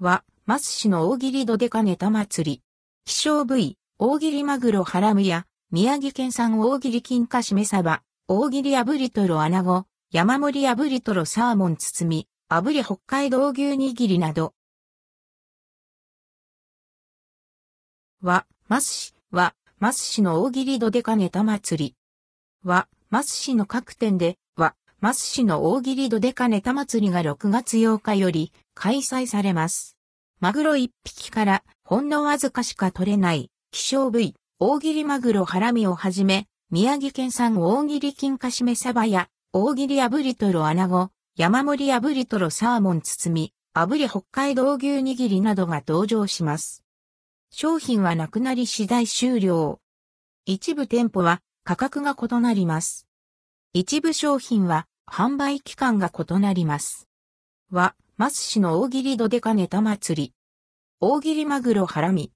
は、マス市の大喜利ドデカネタ祭り。希少部位、大喜利マグロハラムや、宮城県産大喜利金貨しめサバ、大喜利炙りトロアナゴ、山盛り炙りトロサーモン包み、炙り北海道牛握りなど。は、マス市、は、マス市の大喜利ドデカネタ祭り。は、マス市の各店で、は、マス市の大喜利ドデカネタ祭りが6月8日より開催されます。マグロ1匹からほんのわずかしか取れない希少部位、大切りマグロハラミをはじめ、宮城県産大切り金貨しめサバや大切り炙りトロアナゴ、山盛り炙りトロサーモン包み、炙り北海道牛握りなどが登場します。商品はなくなり次第終了。一部店舗は価格が異なります。一部商品は販売期間が異なります。は、マス市の大切りドデカネタ祭り。大切りマグロハラミ。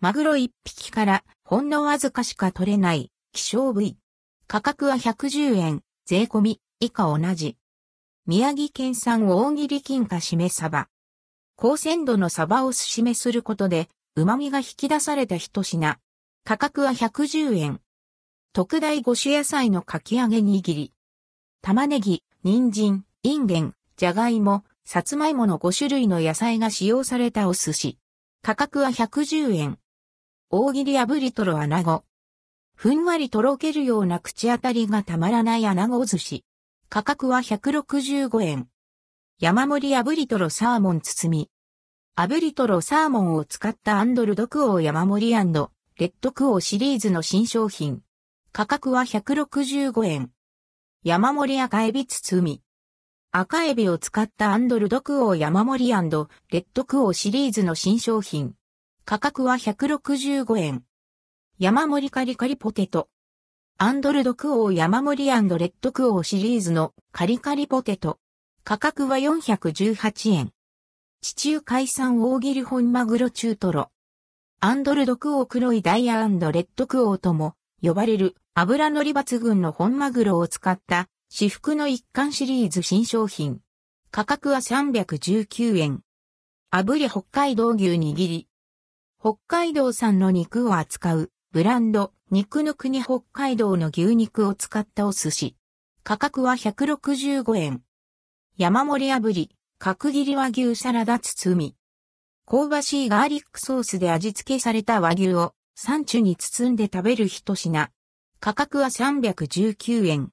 マグロ一匹からほんのわずかしか取れない希少部位。価格は110円、税込み、以下同じ。宮城県産大切り金貨しめサバ。高鮮度のサバをすしめすることで、旨味が引き出された一品。価格は110円。特大五種野菜のかき揚げ握り。玉ねぎ、人参、インゲン、じゃがいも、さつまいもの5種類の野菜が使用されたお寿司。価格は110円。大切り炙りとろ穴子。ふんわりとろけるような口当たりがたまらない穴子寿司。価格は165円。山盛り炙りとろサーモン包み。炙りとろサーモンを使ったアンドルドクオー山盛りレッドクオーシリーズの新商品。価格は165円。山盛り赤エビ包み。赤エビを使ったアンドルドクオー山盛りレッドクオーシリーズの新商品。価格は165円。山盛りカリカリポテト。アンドルドクオー山盛りレッドクオーシリーズのカリカリポテト。価格は418円。地中海産大切り本マグロ中トロ。アンドルドクオー黒いダイヤレッドクオーとも呼ばれる油乗り抜群の本マグロを使った私服の一貫シリーズ新商品。価格は319円。炙り北海道牛握り。北海道産の肉を扱うブランド肉の国北海道の牛肉を使ったお寿司。価格は165円。山盛り炙り、角切り和牛サラダ包み。香ばしいガーリックソースで味付けされた和牛をサンチュに包んで食べる一品。価格は319円。